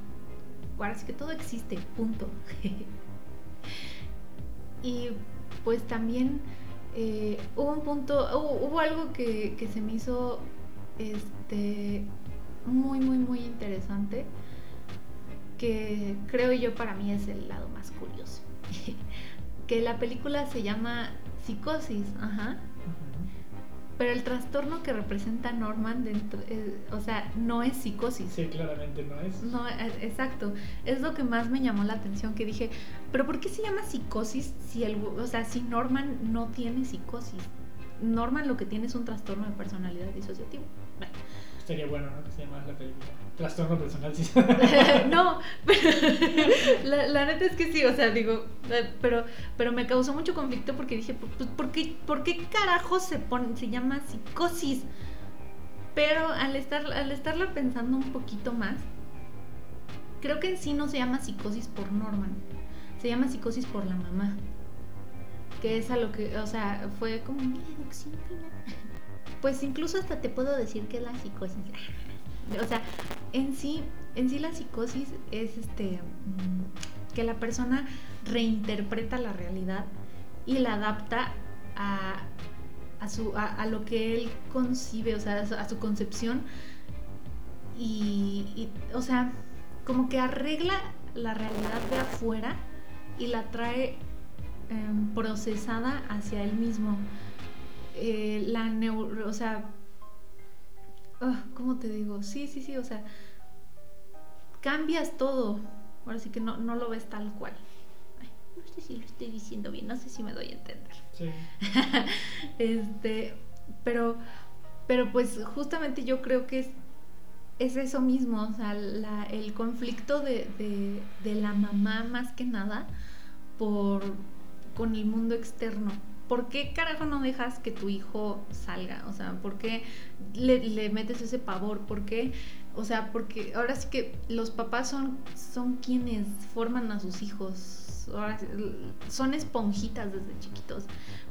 Ahora sí que todo existe, punto. [LAUGHS] y pues también eh, hubo un punto, hubo, hubo algo que, que, se me hizo este, muy, muy, muy interesante, que creo yo para mí es el lado más curioso. [LAUGHS] que la película se llama Psicosis, ajá. Pero el trastorno que representa Norman, dentro, eh, o sea, no es psicosis. Sí, claramente no es. No, eh, exacto. Es lo que más me llamó la atención, que dije, pero ¿por qué se llama psicosis si el, o sea, si Norman no tiene psicosis? Norman lo que tiene es un trastorno de personalidad disociativo. Bueno. Sería bueno, ¿no? Que se llamara la película. Trastorno personal, sí. [LAUGHS] no, pero [LAUGHS] la, la, neta es que sí, o sea, digo, eh, pero, pero me causó mucho conflicto porque dije, pues, ¿por qué, ¿por qué carajo se, pone, se llama psicosis? Pero al, estar, al estarla pensando un poquito más, creo que en sí no se llama psicosis por Norman, se llama psicosis por la mamá. Que es a lo que, o sea, fue como mi deducción final. Pues incluso hasta te puedo decir que la psicosis. [LAUGHS] O sea, en sí, en sí la psicosis es este que la persona reinterpreta la realidad y la adapta a, a, su, a, lo que él concibe, o sea, a su concepción. Y, o sea, como que arregla la realidad de afuera y la trae eh, procesada hacia él mismo. Eh, la neuro, o sea, oh, ¿cómo te digo? Sí, sí, sí, o sea, cambias todo. Ahora sí que no, no lo ves tal cual. Ay, no sé si lo estoy diciendo bien, no sé si me doy a entender. Sí. [LAUGHS] este, pero, pero pues justamente yo creo que es, es eso mismo, o sea, la, el conflicto de, de, de la mamá más que nada por, con el mundo externo. ¿Por qué carajo no dejas que tu hijo salga? O sea, ¿por qué le, metes ese pavor? ¿Por qué? O sea, porque ahora sí que los papás son, son quienes forman a sus hijos. Ahora, son esponjitas desde chiquitos.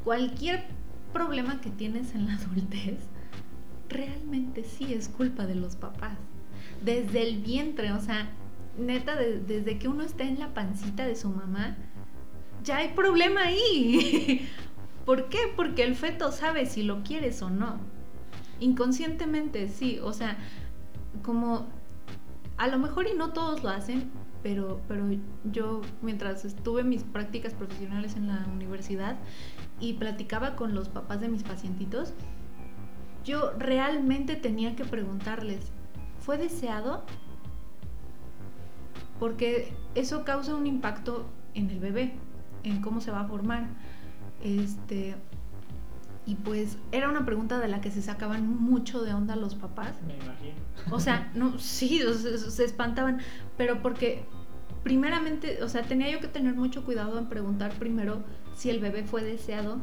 Cualquier problema que tienes en la [LAUGHS] adultez, realmente sí es culpa de los papás. Desde el vientre, o sea, neta, de, desde que uno está en la pancita de su mamá, ya hay problema ahí. [LAUGHS] ¿Por qué? Porque el feto sabe si lo quieres o no. Inconscientemente, sí. O sea, como a lo mejor y no todos lo hacen, pero, pero yo mientras estuve en mis prácticas profesionales en la universidad y platicaba con los papás de mis pacientitos, yo realmente tenía que preguntarles, ¿fue deseado? Porque eso causa un impacto en el bebé, en cómo se va a formar. Este, y pues era una pregunta de la que se sacaban mucho de onda los papás. Me imagino. O sea, no, sí, [LAUGHS] se, se, espantaban, pero porque primeramente, o sea, tenía yo que tener mucho cuidado en preguntar primero si el bebé fue deseado.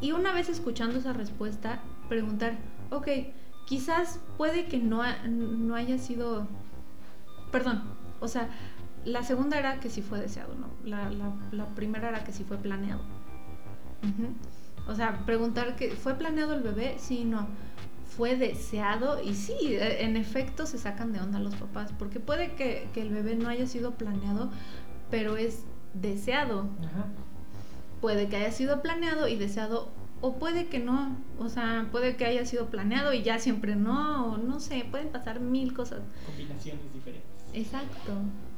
Y una vez escuchando esa respuesta, preguntar, ok, quizás puede que no, no haya sido, perdón, o sea, la segunda era que sí fue deseado, ¿no? La, la, la primera era que sí fue planeado. Uh -huh. O sea, preguntar que fue planeado el bebé, sí, no. Fue deseado y sí, en efecto se sacan de onda los papás, porque puede que, que el bebé no haya sido planeado, pero es deseado. Ajá. Puede que haya sido planeado y deseado, o puede que no, o sea, puede que haya sido planeado y ya siempre no, o no sé, pueden pasar mil cosas. Combinaciones diferentes. Exacto.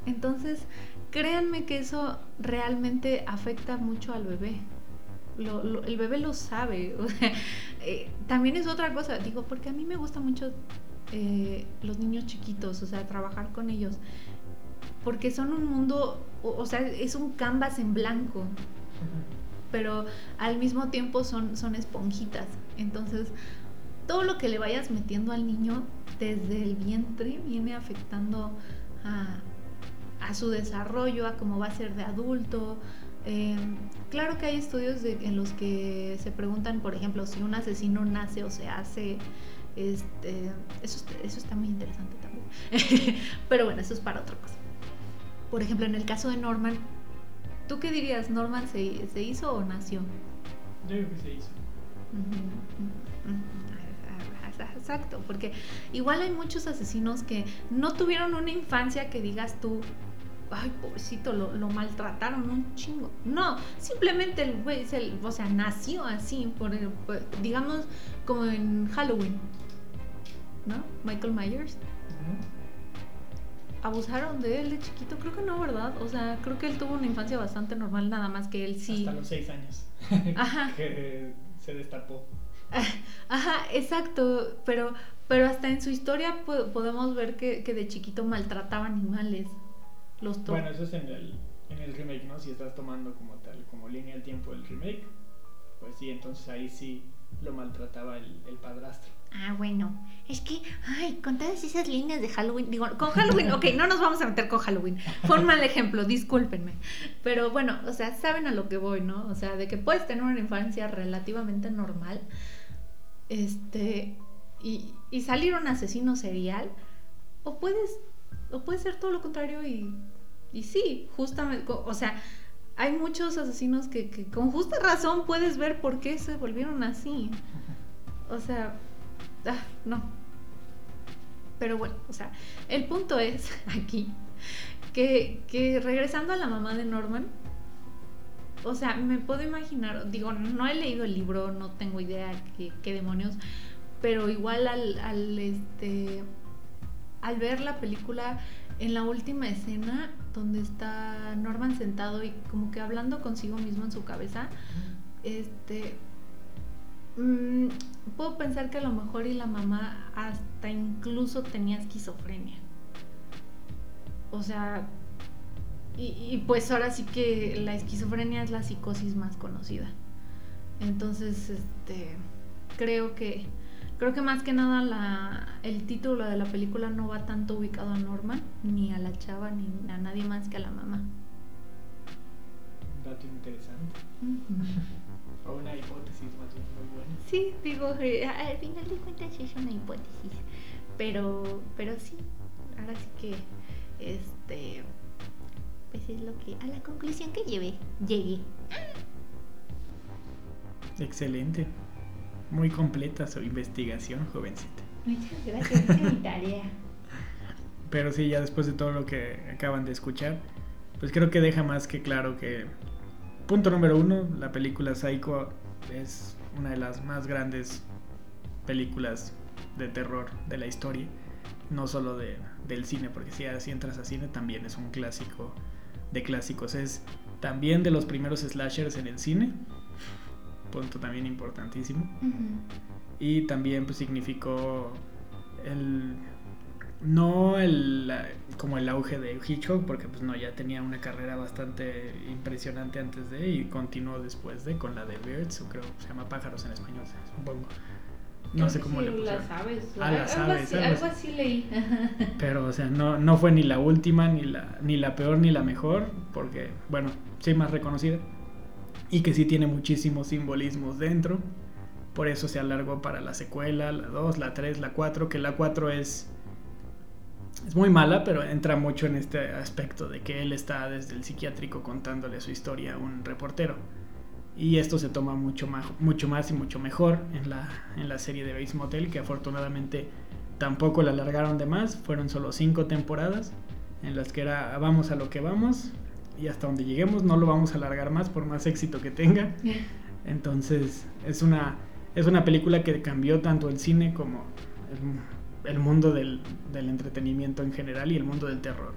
Entonces, créanme que eso realmente afecta mucho al bebé. Lo, lo, el bebé lo sabe. [LAUGHS] O sea, eh, también es otra cosa, digo, porque a mí me gusta mucho eh, los niños chiquitos, o sea, trabajar con ellos. Porque son un mundo, o, o sea, es un canvas en blanco. Uh -huh. Pero al mismo tiempo son, son esponjitas. Entonces, todo lo que le vayas metiendo al niño desde el vientre viene afectando a, a su desarrollo, a cómo va a ser de adulto. Eh, claro que hay estudios de- en los que se preguntan, por ejemplo, si un asesino nace o se hace. Este, eso, está- eso está muy interesante también. [LAUGHS] Pero bueno, eso es para otra cosa. Por ejemplo, en el caso de Norman, ¿tú qué dirías? ¿Norman se, se hizo o nació? Yo creo que se hizo. Ujú, ujú. Exacto, porque igual hay muchos asesinos que no tuvieron una infancia que digas tú, ay, pobrecito, lo, lo maltrataron un chingo. No, simplemente el güey, o sea, nació así, por, el- por- digamos, como en Halloween, ¿no? Michael Myers. ¿Abusaron de él de chiquito? Creo que no, ¿verdad? O sea, creo que él tuvo una infancia bastante normal, nada más que él sí. Hasta los seis años. [LAUGHS] Ajá. [LAUGHS] que se destapó. [LAUGHS] Ajá, exacto, pero, pero hasta en su historia po- podemos ver que, que de chiquito maltrataba animales. Los to- Bueno, eso es en el, en el remake, ¿no? Si estás tomando como tal, como línea del tiempo del remake, pues sí, entonces ahí sí lo maltrataba el, el padrastro. Ah, bueno, es que, ay, con todas esas líneas de Halloween, digo, con Halloween, ok, no nos vamos a meter con Halloween, fue un mal ejemplo, discúlpenme, pero bueno, o sea, saben a lo que voy, ¿no? O sea, de que puedes tener una infancia relativamente normal, este, y, y salir un asesino serial, o puedes, o puede ser todo lo contrario y, y sí, justamente, o sea, hay muchos asesinos que, con justa razón puedes ver por qué se volvieron así. O sea, ah, no. Pero bueno, o sea, el punto es [LAUGHS] aquí que, que regresando a la mamá de Norman, o sea, me puedo imaginar, digo, no he leído el libro, no tengo idea qué, qué demonios, pero igual al, al, este, al ver la película, en la última escena donde está Norman sentado y como que hablando consigo mismo en su cabeza, este, mm, puedo pensar que a lo mejor y la mamá hasta incluso tenía esquizofrenia. O sea, y, y pues ahora sí que la esquizofrenia es la psicosis más conocida. Entonces, este, creo que creo que más que nada la, el título de la película no va tanto ubicado a Norman, ni a la chava, ni a nadie más que a la mamá. Un dato interesante. O una hipótesis más bien muy buena. Sí, digo, eh, al final de cuentas es una hipótesis. Pero, pero sí, ahora sí que, este, pues es lo que, a la conclusión que llevé, llegué. Excelente. Muy completa su investigación, jovencita. Muchas gracias, es mi tarea. [LAUGHS] Pero sí, ya después de todo lo que acaban de escuchar, pues creo que deja más que claro que, punto número uno, la película Psycho es una de las más grandes películas de terror de la historia, no solo de, del cine, porque si así entras a cine también es un clásico de clásicos, es también de los primeros slashers en el cine, punto también importantísimo. Y también pues significó el no el como el auge de Hitchcock porque pues no ya tenía una carrera bastante impresionante antes de y continuó después de con la de Birds o creo se llama pájaros en español supongo. No sé cómo le pusieron. Las aves. Ah, las algo, aves, así, algo así leí. [LAUGHS] pero o sea no no fue ni la última ni la ni la peor ni la mejor porque bueno sí más reconocida y que sí tiene muchísimos simbolismos dentro por eso se alargó para la secuela, la 2, la 3, la 4, que la 4 es es muy mala, pero entra mucho en este aspecto de que él está desde el psiquiátrico contándole su historia a un reportero. Y esto se toma mucho más, mucho más y mucho mejor en la, en la serie de Bates Motel, que afortunadamente tampoco la alargaron de más. Fueron solo cinco temporadas en las que era vamos a lo que vamos y hasta donde lleguemos no lo vamos a alargar más por más éxito que tenga. [LAUGHS] Entonces es una, es una película que cambió tanto el cine como el, el mundo del, del entretenimiento en general y el mundo del terror.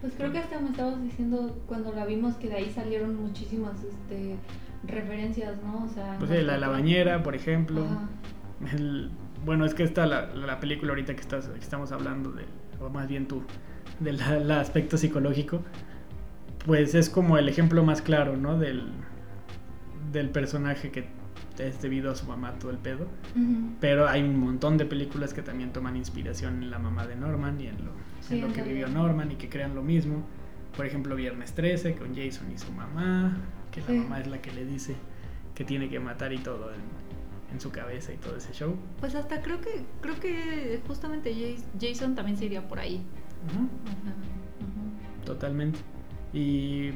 Pues creo que hasta me estabas diciendo cuando la vimos que de ahí salieron muchísimas este, referencias, ¿no? O sea, Pues sí, la, la bañera, por ejemplo. El- bueno, es que esta, la, la película ahorita que, estás, que estamos hablando, de, o más bien tú, del el aspecto psicológico, pues es como el ejemplo más claro, ¿no? Del, del personaje que es debido a su mamá todo el pedo. Pero hay un montón de películas que también toman inspiración en la mamá de Norman y en lo, Sí, en lo que vivió Norman y que crean lo mismo. por ejemplo, Viernes 13 con Jason y su mamá, que Sí. la mamá es la que le dice que tiene que matar y todo en, en su cabeza y todo ese show. Pues hasta creo que creo que justamente Jas- Jason también se iría por ahí. Ajá. Totalmente. Y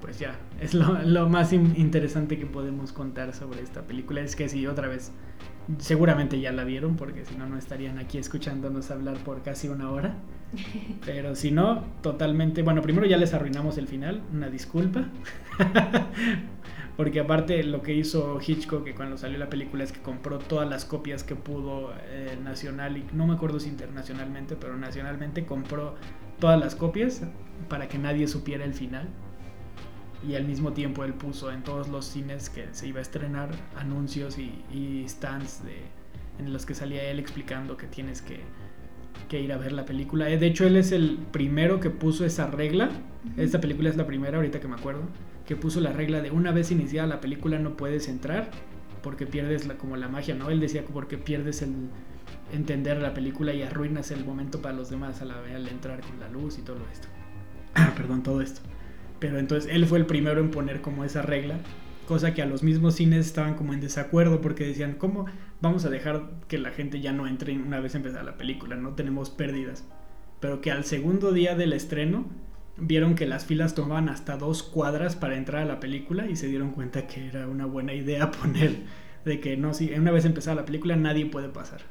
pues ya, es lo, lo más in- interesante que podemos contar sobre esta película. Es que sí, otra vez, seguramente ya la vieron, porque si no, no estarían aquí escuchándonos hablar por casi una hora. [LAUGHS] Pero si no, totalmente, bueno, primero ya les arruinamos el final, una disculpa. [LAUGHS] Porque aparte lo que hizo Hitchcock que cuando salió la película es que compró todas las copias que pudo eh, nacional y no me acuerdo si internacionalmente, pero nacionalmente compró todas las copias para que nadie supiera el final. Y al mismo tiempo él puso en todos los cines que se iba a estrenar anuncios y, y stands de, en los que salía él explicando que tienes que, que ir a ver la película. Eh, De hecho, él es el primero que puso esa regla. Esta película es la primera, ahorita que me acuerdo, que puso la regla de una vez iniciada la película no puedes entrar porque pierdes la, como la magia, ¿no? Él decía que porque pierdes el entender la película y arruinas el momento para los demás a la, al entrar con la luz y todo esto. [CLEARS THROAT] Ah, perdón, todo esto. Pero entonces él fue el primero en poner como esa regla, cosa que a los mismos cines estaban como en desacuerdo porque decían, ¿cómo vamos a dejar que la gente ya no entre una vez empezada la película? No tenemos pérdidas. Pero que al segundo día del estreno vieron que las filas tomaban hasta dos cuadras para entrar a la película y se dieron cuenta que era una buena idea [LAUGHS] poner de que no, si una vez empezada la película nadie puede pasar.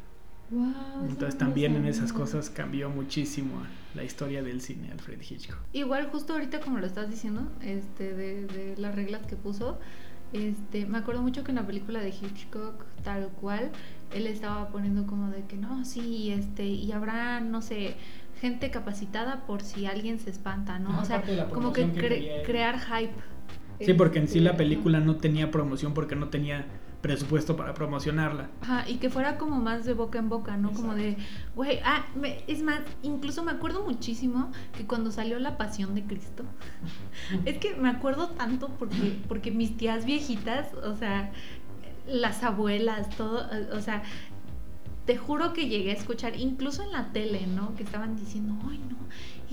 Entonces no también en esas cosas cambió muchísimo la historia del cine Alfred Hitchcock. Igual justo ahorita como lo estás diciendo, este, de, de las reglas que puso, este, me acuerdo mucho que en la película de Hitchcock, tal cual, él estaba poniendo como de que no, sí, este, y habrá, no sé, gente capacitada por si alguien se espanta, ¿no? Ajá, o sea, como que, que crear hype. Sí, porque en sí la Este, película no tenía promoción porque no tenía presupuesto para promocionarla. Ajá, y que fuera como más de boca en boca, ¿no? Como de, güey, ah, me- es más, incluso me acuerdo muchísimo que cuando salió La Pasión de Cristo, [LAUGHS] es que me acuerdo tanto porque, porque mis tías viejitas, o sea, las abuelas, todo, o sea, te juro que llegué a escuchar, incluso en la tele, ¿no? Que estaban diciendo, ay, no,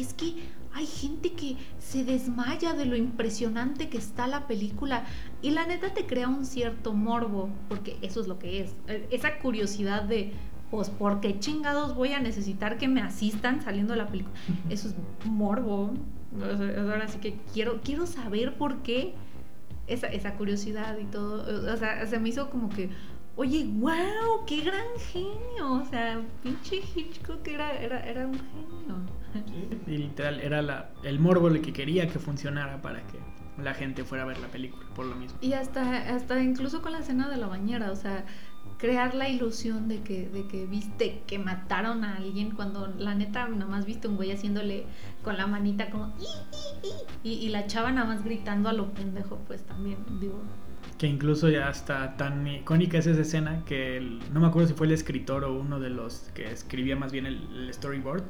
es que hay gente que se desmaya de lo impresionante que está la película. Y la neta te crea un cierto morbo, porque eso es lo que es. Eh, Esa curiosidad de, pues, ¿por qué chingados voy a necesitar que me asistan saliendo de la película? Eso es morbo. Ahora sí que quiero, quiero saber por qué esa, esa curiosidad y todo. O sea, se me hizo como que, oye, wow, qué gran genio. O sea, pinche Hitchcock era, era, era un genio. Y literal era la, el morbo el que quería que funcionara para que la gente fuera a ver la película, por lo mismo. Y hasta, hasta incluso con la escena de la bañera, o sea, crear la ilusión de que, de que viste que mataron a alguien cuando la neta nomás viste un güey haciéndole con la manita como y, y la chava nada más gritando a lo pendejo, pues también, digo. Que incluso ya está tan icónica es esa escena que el- no me acuerdo si fue el escritor o uno de los que escribía más bien el, el storyboard,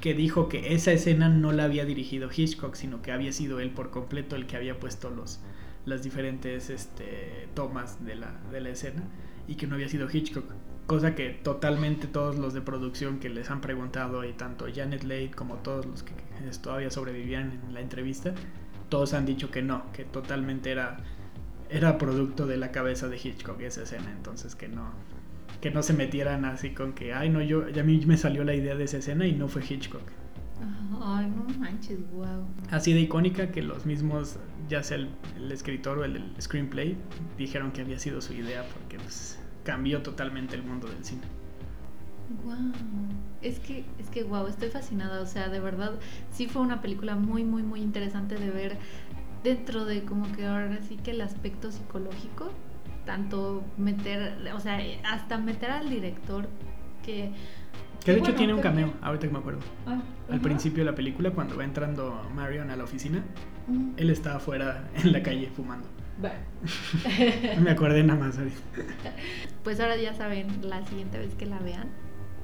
que dijo que esa escena no la había dirigido Hitchcock, sino que había sido él por completo el que había puesto los, las diferentes este, tomas de la, de la escena y que no había sido Hitchcock. Cosa que totalmente todos los de producción que les han preguntado, y tanto Janet Leigh como todos los que todavía sobrevivían en la entrevista, todos han dicho que no, que totalmente era era producto de la cabeza de Hitchcock esa escena, entonces que no que no se metieran así con que ay no yo ya a mí me salió la idea de esa escena y no fue Hitchcock. Ay, no manches, wow. Así de icónica que los mismos ya sea el, el escritor o el, del screenplay dijeron que había sido su idea porque pues, cambió totalmente el mundo del cine. Wow. Es que, es que wow, estoy fascinada. O sea, de verdad, sí fue una película muy, muy, muy interesante de ver dentro de como que ahora sí que el aspecto psicológico. Tanto meter, o sea, hasta meter al director que. Que de hecho bueno, tiene un que- cameo, ahorita que me acuerdo. Ah, Al principio de la película, cuando va entrando Marion a la oficina, Mm. él está afuera en la calle fumando. [LAUGHS] Me acordé nada más ahorita. Pues ahora ya saben, la siguiente vez que la vean,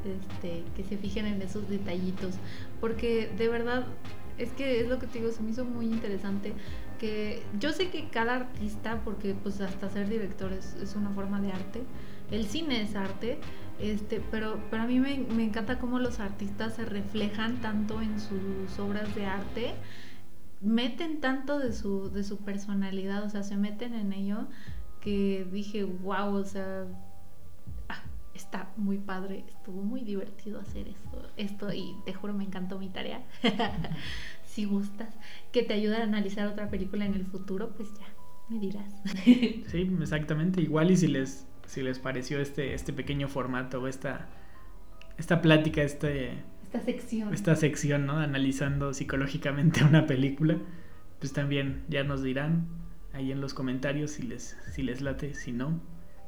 este, que se fijen en esos detallitos. Porque de verdad, es que es lo que te digo, se me hizo muy interesante. Que yo sé que cada artista, porque pues hasta ser director es, es una forma de arte, el cine es arte, este, pero, pero a mí me, me encanta cómo los artistas se reflejan tanto en sus obras de arte meten tanto de su, de su personalidad, o sea, se meten en ello que dije, wow, o sea, ah, está muy padre, estuvo muy divertido hacer esto, esto y te juro me encantó mi tarea. [LAUGHS] si gustas, que te ayude a analizar otra película en el futuro, pues ya, me dirás. [LAUGHS] Sí, exactamente. Igual y si les, si les pareció este, este pequeño formato o esta, esta plática, este, Esta sección. esta sección, ¿no? Analizando psicológicamente una película, pues también ya nos dirán ahí en los comentarios si les, si les late, si no,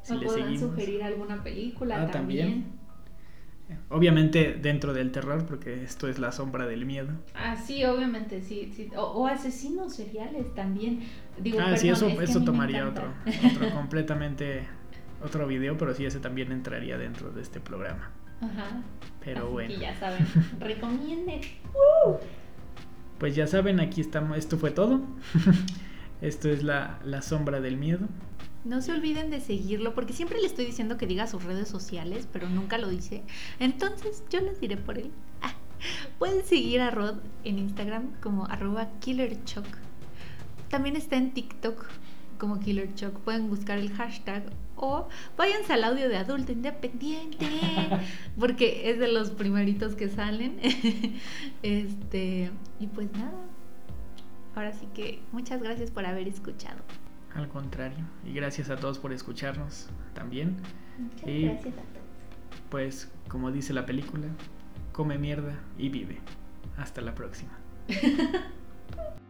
si ¿Me les podrán seguimos. sugerir alguna película Ah, también? también. Obviamente dentro del terror, porque esto es la sombra del miedo. Ah, sí, obviamente, sí. sí. O, o asesinos seriales también. Digo, ah, sí, eso, es eso tomaría otro, [LAUGHS] otro completamente otro video, pero sí ese también entraría dentro de este programa. Ajá. Pero Así bueno. que ya saben, [LAUGHS] recomienden. Pues ya saben, aquí estamos, esto fue todo. [LAUGHS] esto es la, la sombra del miedo. No se olviden de seguirlo, porque siempre le estoy diciendo que diga sus redes sociales, pero nunca lo dice. Entonces yo les diré por él. Ah, pueden seguir a Rod en Instagram como arroba killerchoc. También está en TikTok como killerchoc. Pueden buscar el hashtag o váyanse al audio de adulto independiente, [LAUGHS] porque es de los primeritos que salen. [LAUGHS] este, y pues nada. Ahora sí que muchas gracias por haber escuchado. Al contrario. Y gracias a todos por escucharnos también. Muchas Y- gracias a todos. Pues como dice la película, come mierda y vive. Hasta la próxima. [LAUGHS]